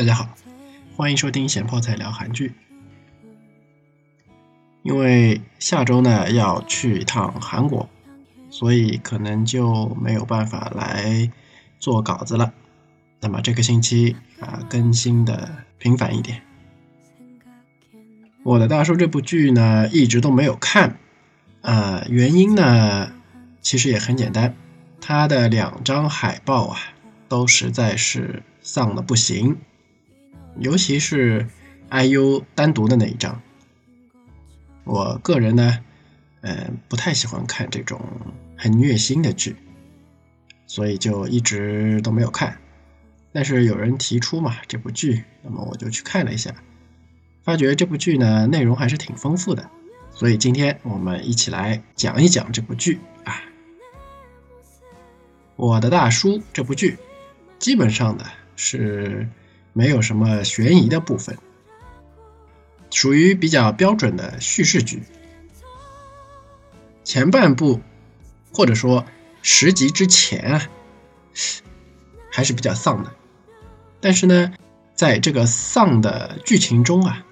大家好，欢迎收听咸泡菜聊韩剧。因为下周呢要去一趟韩国，所以可能就没有办法来做稿子了。那么这个星期啊更新的频繁一点。我的大叔这部剧呢一直都没有看，啊原因呢其实也很简单，他的两张海报啊都实在是丧的不行，尤其是 IU 单独的那一张。我个人呢，嗯，不太喜欢看这种很虐心的剧，所以就一直都没有看。但是有人提出嘛这部剧，那么我就去看了一下，发觉这部剧呢内容还是挺丰富的，所以今天我们一起来讲一讲这部剧啊。我的大叔这部剧，基本上呢是没有什么悬疑的部分。属于比较标准的叙事剧，前半部或者说十集之前啊，还是比较丧的。但是呢，在这个丧的剧情中啊，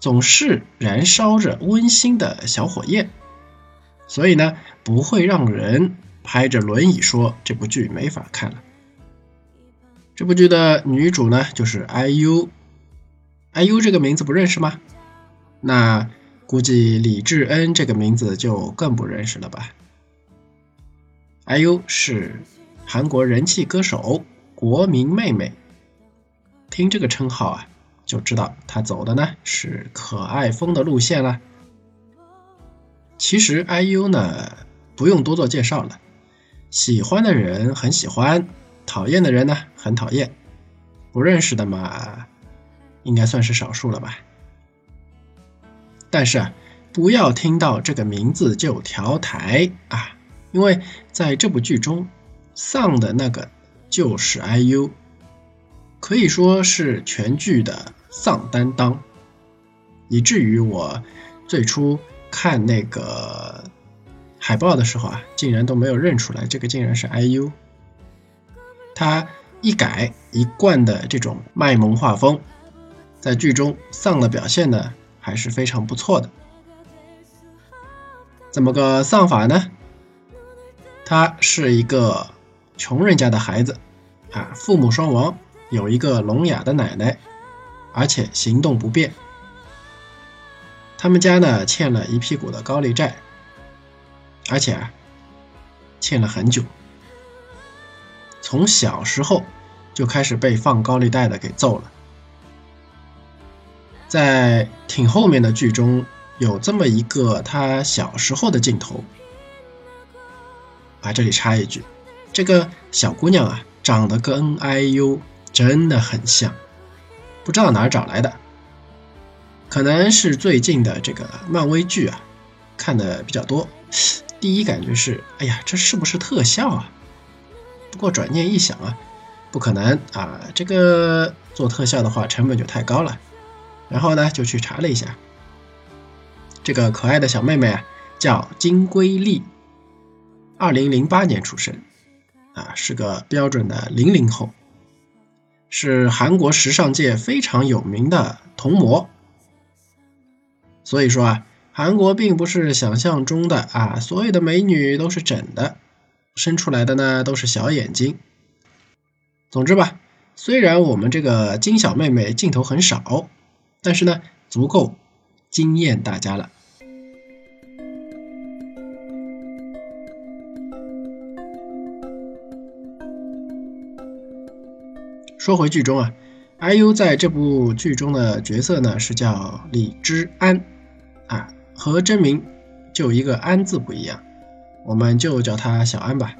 总是燃烧着温馨的小火焰，所以呢，不会让人拍着轮椅说这部剧没法看了。这部剧的女主呢，就是 IU。IU 这个名字不认识吗？那估计李智恩这个名字就更不认识了吧。IU 是韩国人气歌手，国民妹妹。听这个称号啊，就知道她走的呢是可爱风的路线了。其实 IU 呢不用多做介绍了，喜欢的人很喜欢，讨厌的人呢很讨厌，不认识的嘛。应该算是少数了吧，但是啊，不要听到这个名字就调台啊，因为在这部剧中，丧的那个就是 IU，可以说是全剧的丧担当，以至于我最初看那个海报的时候啊，竟然都没有认出来这个竟然是 IU，他一改一贯的这种卖萌画风。在剧中，丧的表现呢还是非常不错的。怎么个丧法呢？他是一个穷人家的孩子，啊，父母双亡，有一个聋哑的奶奶，而且行动不便。他们家呢欠了一屁股的高利债，而且啊欠了很久。从小时候就开始被放高利贷的给揍了。在挺后面的剧中有这么一个他小时候的镜头，啊，这里插一句，这个小姑娘啊，长得跟 N I U 真的很像，不知道哪儿找来的，可能是最近的这个漫威剧啊看的比较多，第一感觉是，哎呀，这是不是特效啊？不过转念一想啊，不可能啊，这个做特效的话成本就太高了。然后呢，就去查了一下，这个可爱的小妹妹啊，叫金龟丽，二零零八年出生，啊，是个标准的零零后，是韩国时尚界非常有名的童模。所以说啊，韩国并不是想象中的啊，所有的美女都是整的，生出来的呢都是小眼睛。总之吧，虽然我们这个金小妹妹镜头很少。但是呢，足够惊艳大家了。说回剧中啊，IU 在这部剧中的角色呢是叫李知安啊，和真名就一个安字不一样，我们就叫他小安吧。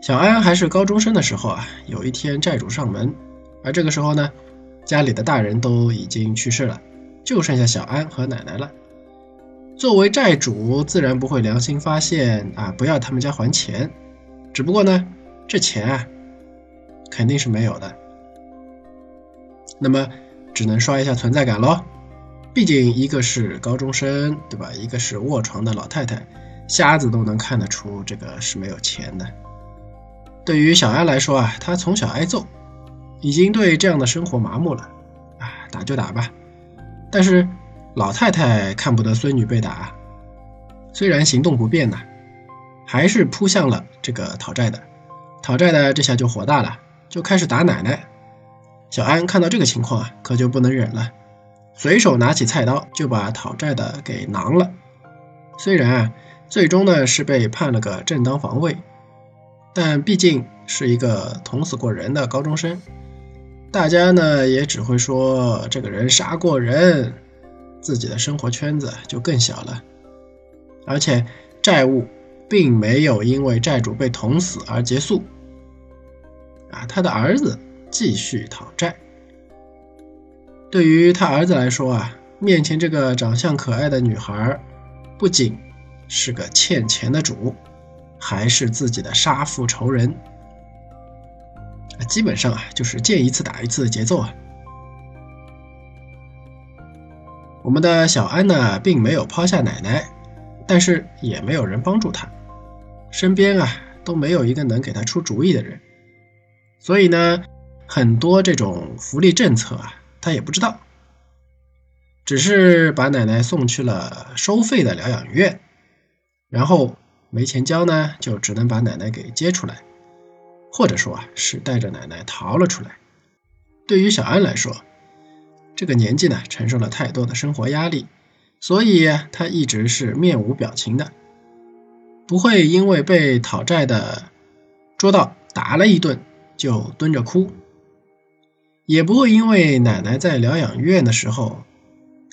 小安还是高中生的时候啊，有一天债主上门，而这个时候呢。家里的大人都已经去世了，就剩下小安和奶奶了。作为债主，自然不会良心发现啊，不要他们家还钱。只不过呢，这钱啊，肯定是没有的。那么，只能刷一下存在感喽。毕竟一个是高中生，对吧？一个是卧床的老太太，瞎子都能看得出这个是没有钱的。对于小安来说啊，他从小挨揍。已经对这样的生活麻木了，啊，打就打吧。但是老太太看不得孙女被打，虽然行动不便呢，还是扑向了这个讨债的。讨债的这下就火大了，就开始打奶奶。小安看到这个情况啊，可就不能忍了，随手拿起菜刀就把讨债的给囊了。虽然啊，最终呢是被判了个正当防卫，但毕竟是一个捅死过人的高中生。大家呢也只会说这个人杀过人，自己的生活圈子就更小了。而且债务并没有因为债主被捅死而结束，啊，他的儿子继续讨债。对于他儿子来说啊，面前这个长相可爱的女孩，不仅是个欠钱的主，还是自己的杀父仇人。基本上啊，就是见一次打一次的节奏啊。我们的小安呢，并没有抛下奶奶，但是也没有人帮助他，身边啊都没有一个能给他出主意的人，所以呢，很多这种福利政策啊，他也不知道，只是把奶奶送去了收费的疗养院，然后没钱交呢，就只能把奶奶给接出来。或者说啊，是带着奶奶逃了出来。对于小安来说，这个年纪呢，承受了太多的生活压力，所以他一直是面无表情的，不会因为被讨债的捉到打了一顿就蹲着哭，也不会因为奶奶在疗养院的时候，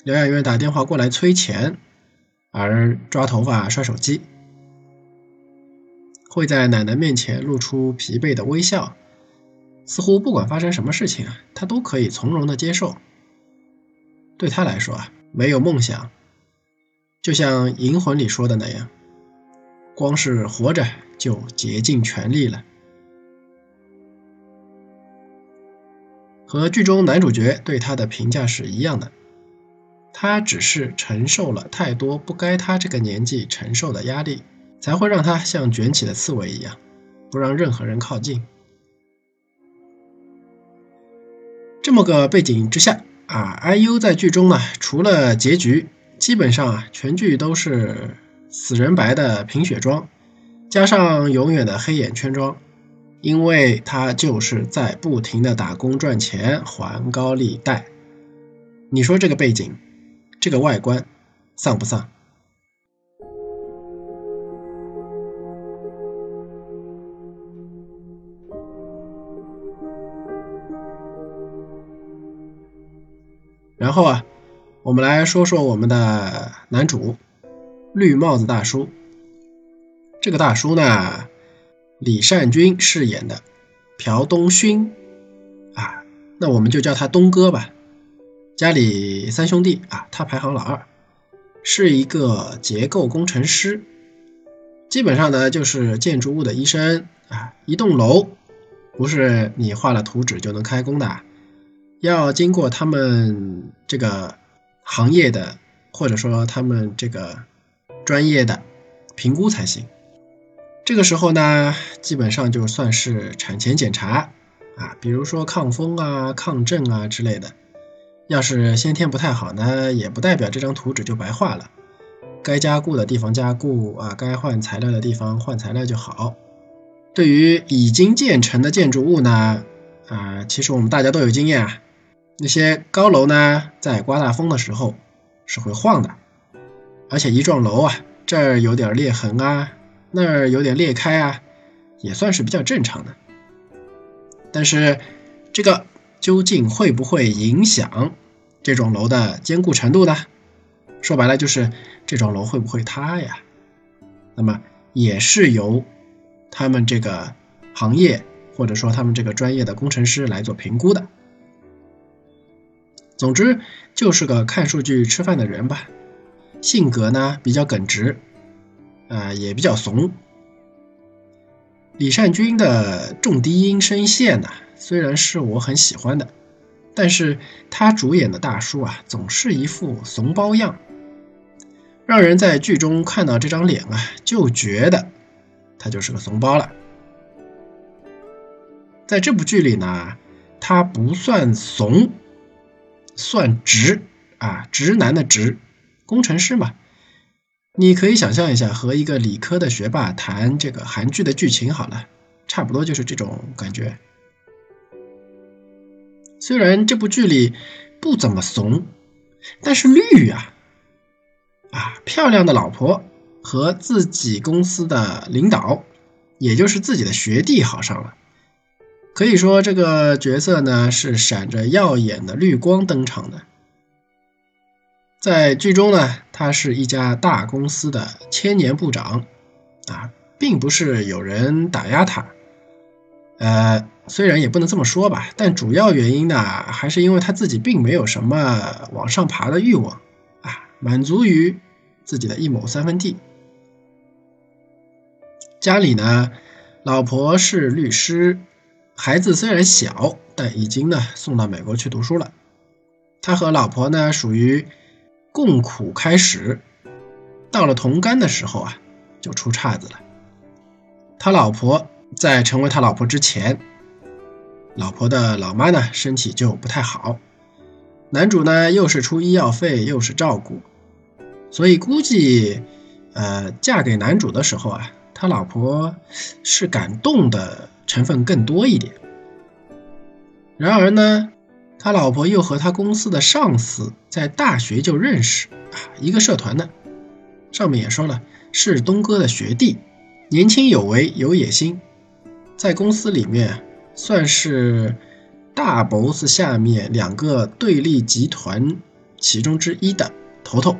疗养院打电话过来催钱而抓头发刷手机。会在奶奶面前露出疲惫的微笑，似乎不管发生什么事情啊，他都可以从容的接受。对他来说啊，没有梦想，就像《银魂》里说的那样，光是活着就竭尽全力了。和剧中男主角对他的评价是一样的，他只是承受了太多不该他这个年纪承受的压力。才会让他像卷起的刺猬一样，不让任何人靠近。这么个背景之下啊，IU 在剧中呢，除了结局，基本上啊，全剧都是死人白的贫血妆，加上永远的黑眼圈妆，因为他就是在不停的打工赚钱还高利贷。你说这个背景，这个外观，丧不丧？然后啊，我们来说说我们的男主绿帽子大叔。这个大叔呢，李善均饰演的朴东勋啊，那我们就叫他东哥吧。家里三兄弟啊，他排行老二，是一个结构工程师，基本上呢就是建筑物的医生啊。一栋楼不是你画了图纸就能开工的。要经过他们这个行业的，或者说他们这个专业的评估才行。这个时候呢，基本上就算是产前检查啊，比如说抗风啊、抗震啊之类的。要是先天不太好呢，也不代表这张图纸就白画了。该加固的地方加固啊，该换材料的地方换材料就好。对于已经建成的建筑物呢，啊，其实我们大家都有经验啊。那些高楼呢，在刮大风的时候是会晃的，而且一幢楼啊，这儿有点裂痕啊，那儿有点裂开啊，也算是比较正常的。但是这个究竟会不会影响这种楼的坚固程度呢？说白了就是这种楼会不会塌呀？那么也是由他们这个行业或者说他们这个专业的工程师来做评估的。总之就是个看数据吃饭的人吧，性格呢比较耿直，啊也比较怂。李善均的重低音声线呢，虽然是我很喜欢的，但是他主演的大叔啊，总是一副怂包样，让人在剧中看到这张脸啊，就觉得他就是个怂包了。在这部剧里呢。他不算怂，算直啊，直男的直，工程师嘛。你可以想象一下，和一个理科的学霸谈这个韩剧的剧情好了，差不多就是这种感觉。虽然这部剧里不怎么怂，但是绿呀，啊，漂亮的老婆和自己公司的领导，也就是自己的学弟好上了。可以说这个角色呢是闪着耀眼的绿光登场的。在剧中呢，他是一家大公司的千年部长，啊，并不是有人打压他。呃，虽然也不能这么说吧，但主要原因呢，还是因为他自己并没有什么往上爬的欲望，啊，满足于自己的一亩三分地。家里呢，老婆是律师，孩子虽然小，但已经呢送到美国去读书了。他和老婆呢属于共苦开始，到了同甘的时候啊，就出岔子了。他老婆。在成为他老婆之前，老婆的老妈呢身体就不太好，男主呢又是出医药费又是照顾，所以估计，呃，嫁给男主的时候啊，他老婆是感动的成分更多一点。然而呢，他老婆又和他公司的上司在大学就认识啊，一个社团的，上面也说了是东哥的学弟，年轻有为有野心。在公司里面，算是大 boss 下面两个对立集团其中之一的头头，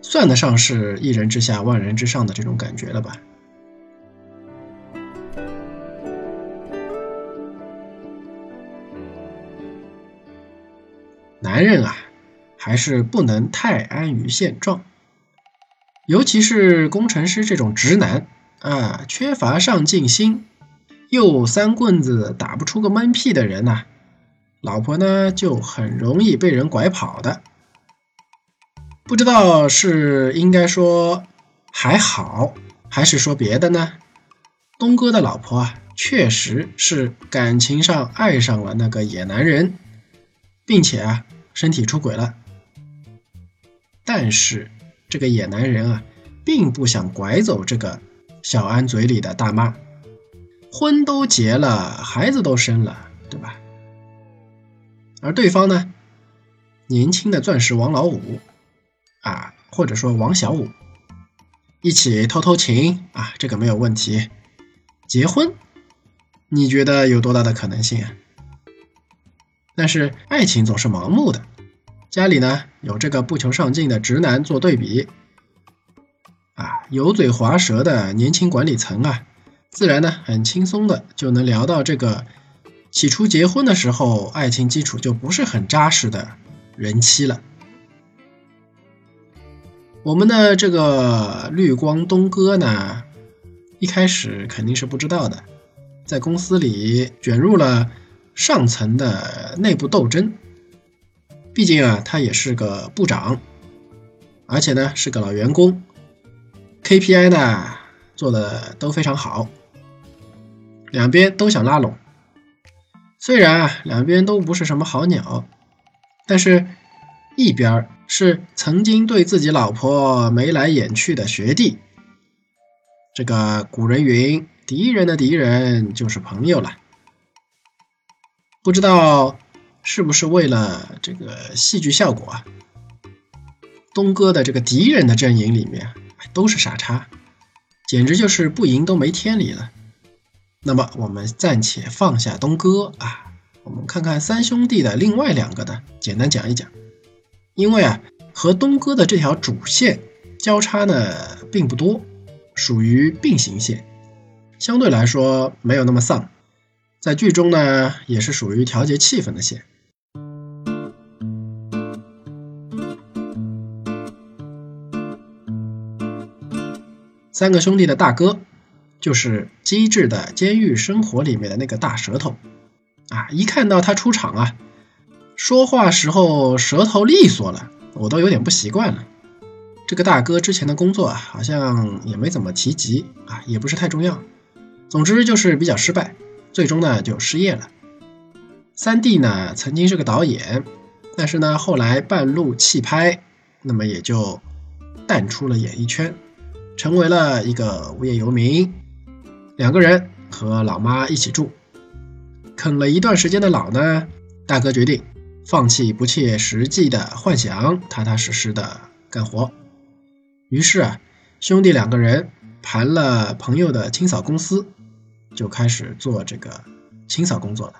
算得上是一人之下万人之上的这种感觉了吧？男人啊，还是不能太安于现状，尤其是工程师这种直男啊，缺乏上进心。又三棍子打不出个闷屁的人呐，老婆呢就很容易被人拐跑的。不知道是应该说还好，还是说别的呢？东哥的老婆啊，确实是感情上爱上了那个野男人，并且啊身体出轨了。但是这个野男人啊，并不想拐走这个小安嘴里的大妈。婚都结了，孩子都生了，对吧？而对方呢，年轻的钻石王老五啊，或者说王小五，一起偷偷情啊，这个没有问题。结婚，你觉得有多大的可能性啊？但是爱情总是盲目的，家里呢有这个不求上进的直男做对比，啊，油嘴滑舌的年轻管理层啊。自然呢，很轻松的就能聊到这个起初结婚的时候，爱情基础就不是很扎实的人妻了。我们的这个绿光东哥呢，一开始肯定是不知道的，在公司里卷入了上层的内部斗争。毕竟啊，他也是个部长，而且呢是个老员工，KPI 呢做的都非常好。两边都想拉拢，虽然啊两边都不是什么好鸟，但是一边是曾经对自己老婆眉来眼去的学弟，这个古人云，敌人的敌人就是朋友了。不知道是不是为了这个戏剧效果啊？东哥的这个敌人的阵营里面都是傻叉，简直就是不赢都没天理了。那么我们暂且放下东哥啊，我们看看三兄弟的另外两个的，简单讲一讲。因为啊，和东哥的这条主线交叉呢并不多，属于并行线，相对来说没有那么丧。在剧中呢，也是属于调节气氛的线。三个兄弟的大哥。就是机智的监狱生活里面的那个大舌头，啊，一看到他出场啊，说话时候舌头利索了，我都有点不习惯了。这个大哥之前的工作啊，好像也没怎么提及啊，也不是太重要。总之就是比较失败，最终呢就失业了。三弟呢曾经是个导演，但是呢后来半路弃拍，那么也就淡出了演艺圈，成为了一个无业游民。两个人和老妈一起住，啃了一段时间的老呢，大哥决定放弃不切实际的幻想，踏踏实实的干活。于是啊，兄弟两个人盘了朋友的清扫公司，就开始做这个清扫工作了。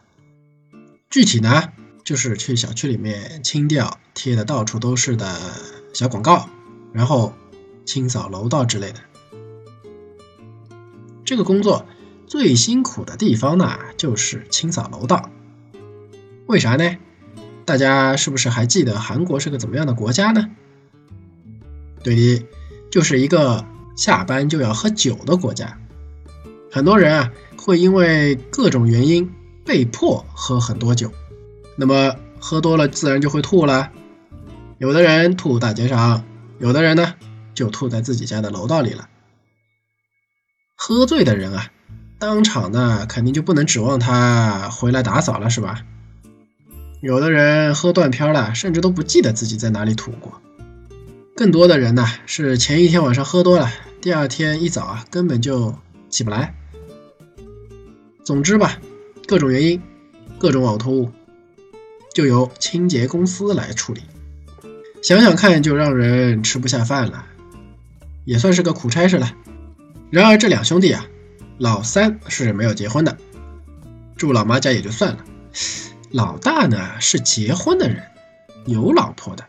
具体呢，就是去小区里面清掉贴的到处都是的小广告，然后清扫楼道之类的。这个工作最辛苦的地方呢，就是清扫楼道。为啥呢？大家是不是还记得韩国是个怎么样的国家呢？对的，就是一个下班就要喝酒的国家。很多人啊，会因为各种原因。被迫喝很多酒，那么喝多了自然就会吐了。有的人吐大街上，有的人呢就吐在自己家的楼道里了。喝醉的人啊，当场呢肯定就不能指望他回来打扫了，是吧？有的人喝断片了，甚至都不记得自己在哪里吐过。更多的人呢是前一天晚上喝多了，第二天一早啊根本就起不来。总之吧。各种原因，各种呕吐物，就由清洁公司来处理。想想看，就让人吃不下饭了，也算是个苦差事了。然而这两兄弟啊，老三是没有结婚的，住老妈家也就算了。老大呢是结婚的人，有老婆的，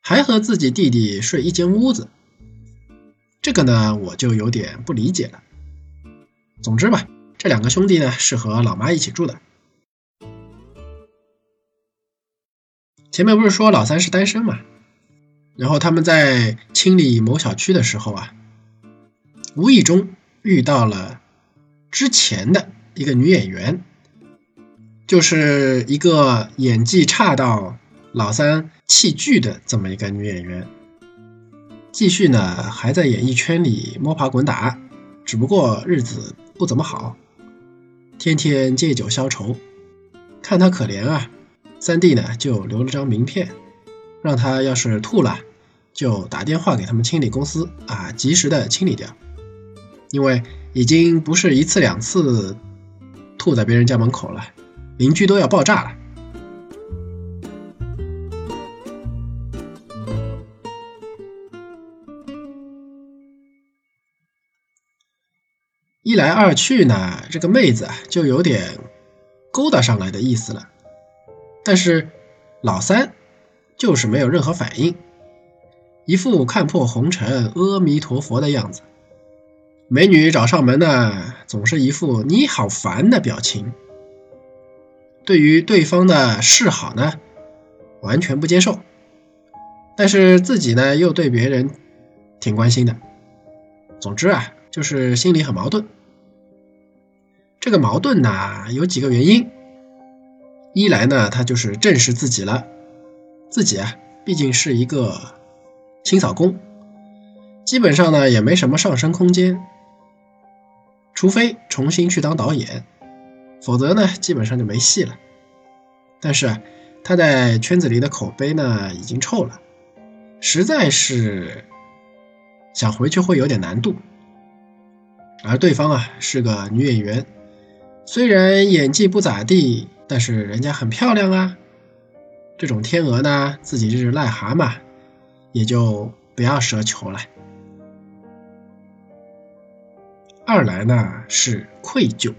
还和自己弟弟睡一间屋子。这个呢我就有点不理解了。总之吧。这两个兄弟呢是和老妈一起住的。前面不是说老三是单身嘛？然后他们在清理某小区的时候啊，无意中遇到了之前的一个女演员，就是一个演技差到老三弃剧的这么一个女演员。继续呢还在演艺圈里摸爬滚打，只不过日子不怎么好。天天借酒消愁，看他可怜啊，三弟呢就留了张名片，让他要是吐了，就打电话给他们清理公司啊，及时的清理掉，因为已经不是一次两次吐在别人家门口了，邻居都要爆炸了。一来二去呢，这个妹子啊就有点勾搭上来的意思了。但是老三就是没有任何反应，一副看破红尘、阿弥陀佛的样子。美女找上门呢，总是一副你好烦的表情。对于对方的示好呢，完全不接受。但是自己呢，又对别人挺关心的。总之啊，就是心里很矛盾。这个矛盾呢，有几个原因。一来呢，他就是正视自己了，自己啊，毕竟是一个清扫工，基本上呢也没什么上升空间，除非重新去当导演，否则呢基本上就没戏了。但是啊，他在圈子里的口碑呢已经臭了，实在是想回去会有点难度。而对方啊是个女演员。虽然演技不咋地，但是人家很漂亮啊。这种天鹅呢，自己就是癞蛤蟆，也就不要奢求了。二来呢是愧疚，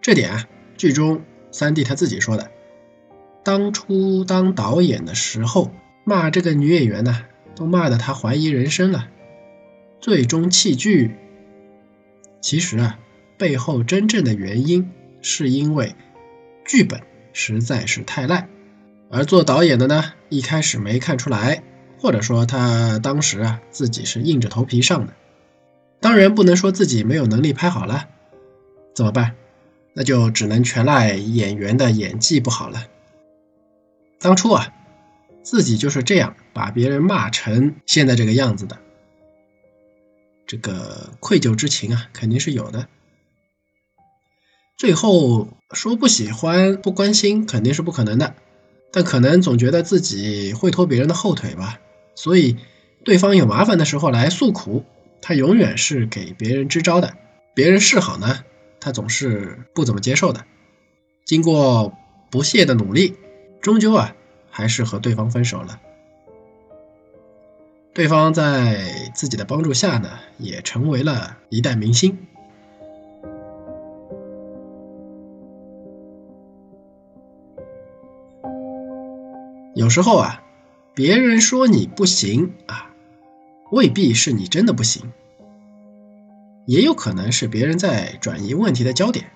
这点啊，剧中三弟他自己说的，当初当导演的时候骂这个女演员呢，都骂得他怀疑人生了，最终弃剧。其实啊。背后真正的原因，是因为剧本实在是太烂，而做导演的呢，一开始没看出来，或者说他当时啊自己是硬着头皮上的。当然不能说自己没有能力拍好了，怎么办？那就只能全赖演员的演技不好了。当初啊，自己就是这样把别人骂成现在这个样子的，这个愧疚之情啊，肯定是有的。最后说不喜欢、不关心肯定是不可能的，但可能总觉得自己会拖别人的后腿吧，所以对方有麻烦的时候来诉苦，他永远是给别人支招的。别人示好呢，他总是不怎么接受的。经过不懈的努力，终究啊，还是和对方分手了。对方在自己的帮助下呢，也成为了一代明星。有时候啊，别人说你不行啊，未必是你真的不行，也有可能是别人在转移问题的焦点。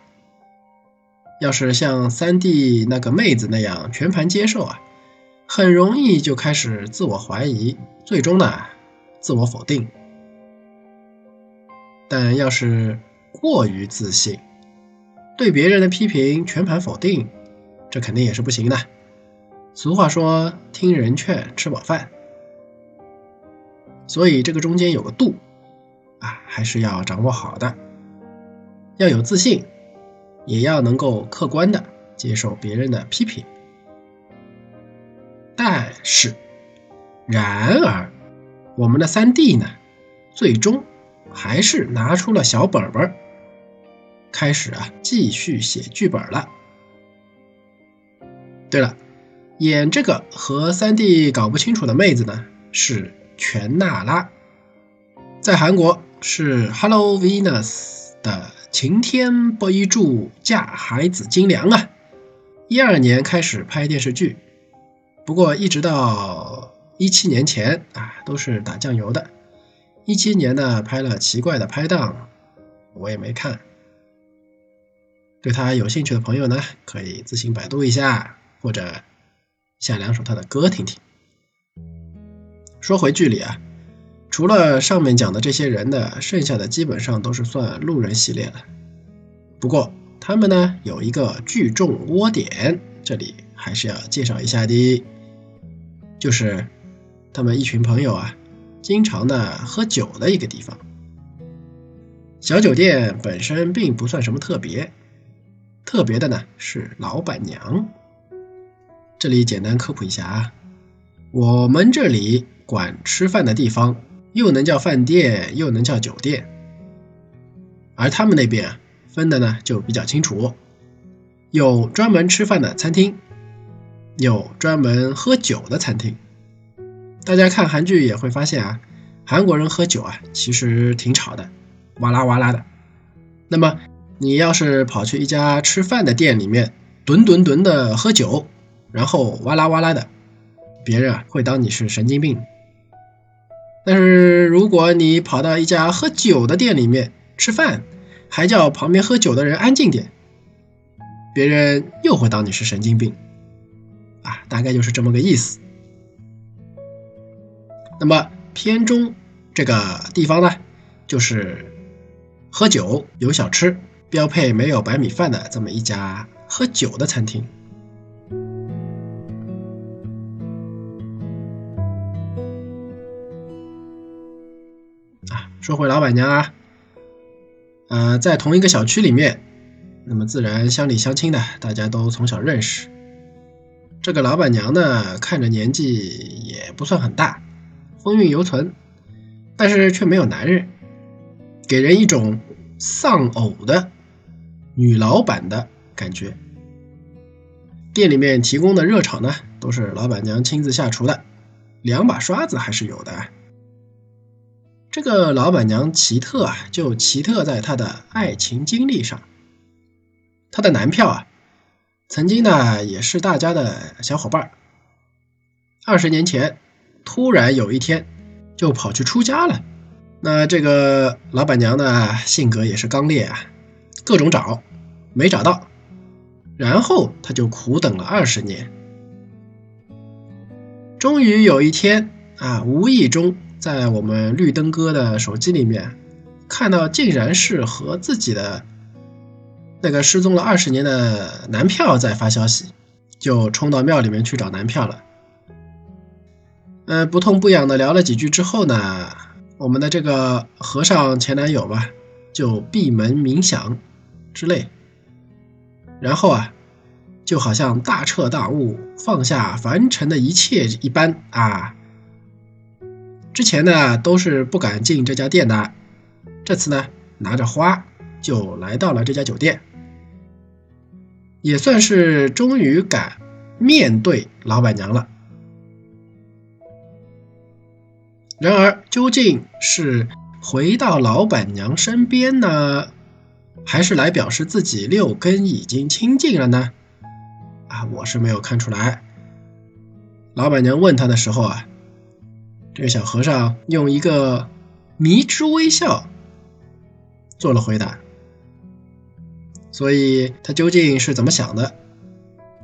要是像三弟那个妹子那样全盘接受啊。很容易就开始自我怀疑，最终呢，自我否定。但要是过于自信，对别人的批评全盘否定，这肯定也是不行的。俗话说“听人劝，吃饱饭”，所以这个中间有个度啊，还是要掌握好的。要有自信，也要能够客观的接受别人的批评。但是，然而，我们的三弟呢，最终还是拿出了小本本，开始啊继续写剧本了。对了，演这个和三弟搞不清楚的妹子呢，是全娜拉，在韩国是 Hello Venus 的晴天不一柱嫁孩子金良啊，一二年开始拍电视剧。不过，一直到一七年前啊，都是打酱油的。一七年呢，拍了《奇怪的拍档》，我也没看。对他有兴趣的朋友呢，可以自行百度一下，或者下两首他的歌听听。说回剧里啊，除了上面讲的这些人呢，剩下的基本上都是算路人系列了。不过他们呢，有一个聚众窝点，这里还是要介绍一下的。就是他们一群朋友啊，经常的喝酒的一个地方。小酒店本身并不算什么特别，特别的呢是老板娘。这里简单科普一下啊，我们这里管吃饭的地方，又能叫饭店，又能叫酒店，而他们那边分的呢就比较清楚，有专门吃饭的餐厅。有专门喝酒的餐厅，大家看韩剧也会发现啊，韩国人喝酒啊，其实挺吵的，哇啦哇啦的。那么你要是跑去一家吃饭的店里面，吨吨吨的喝酒，然后哇啦哇啦的，别人啊会当你是神经病。但是如果你跑到一家喝酒的店里面吃饭，还叫旁边喝酒的人安静点，别人又会当你是神经病。啊，大概就是这么个意思。那么片中这个地方呢，就是喝酒有小吃，标配没有白米饭的这么一家喝酒的餐厅。说回老板娘啊，呃，在同一个小区里面，那么自然乡里乡亲的，大家都从小认识。这个老板娘呢，看着年纪也不算很大，风韵犹存，但是却没有男人，给人一种丧偶的女老板的感觉。店里面提供的热炒呢，都是老板娘亲自下厨的，两把刷子还是有的。这个老板娘奇特啊，就奇特在她的爱情经历上，她的男票啊。曾经呢，也是大家的小伙伴二十年前，突然有一天就跑去出家了。那这个老板娘呢，性格也是刚烈啊，各种找，没找到，然后她就苦等了二十年，终于有一天啊，无意中在我们绿灯哥的手机里面看到，竟然是和自己的。那个失踪了二十年的男票在发消息，就冲到庙里面去找男票了。嗯，不痛不痒的聊了几句之后呢，我们的这个和尚前男友吧，就闭门冥想之类，然后啊，就好像大彻大悟、放下凡尘的一切一般啊。之前呢都是不敢进这家店的，这次呢拿着花就来到了这家酒店，也算是终于敢面对老板娘了。然而，究竟是回到老板娘身边呢，还是来表示自己六根已经清净了呢？啊，我是没有看出来。老板娘问他的时候啊。这个小和尚用一个迷之微笑做了回答，所以他究竟是怎么想的？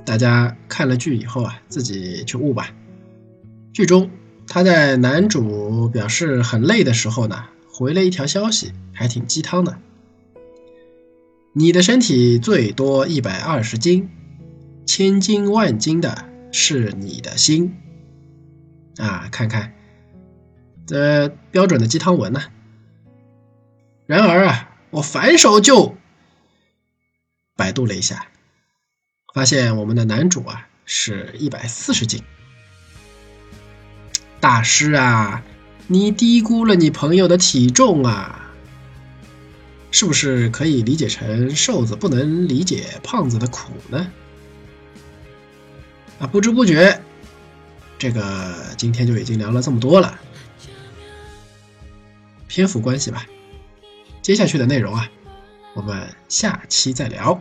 大家看了剧以后啊，自己去悟吧。剧中他在男主表示很累的时候呢，回了一条消息，还挺鸡汤的。你的身体最多一百二十斤，千斤万斤的是你的心啊！看看。这标准的鸡汤文呢？然而啊，我反手就百度了一下，发现我们的男主啊是一百四十斤。大师啊，你低估了你朋友的体重啊！是不是可以理解成瘦子不能理解胖子的苦呢？啊，不知不觉，这个今天就已经聊了这么多了。篇幅关系吧，接下去的内容啊，我们下期再聊。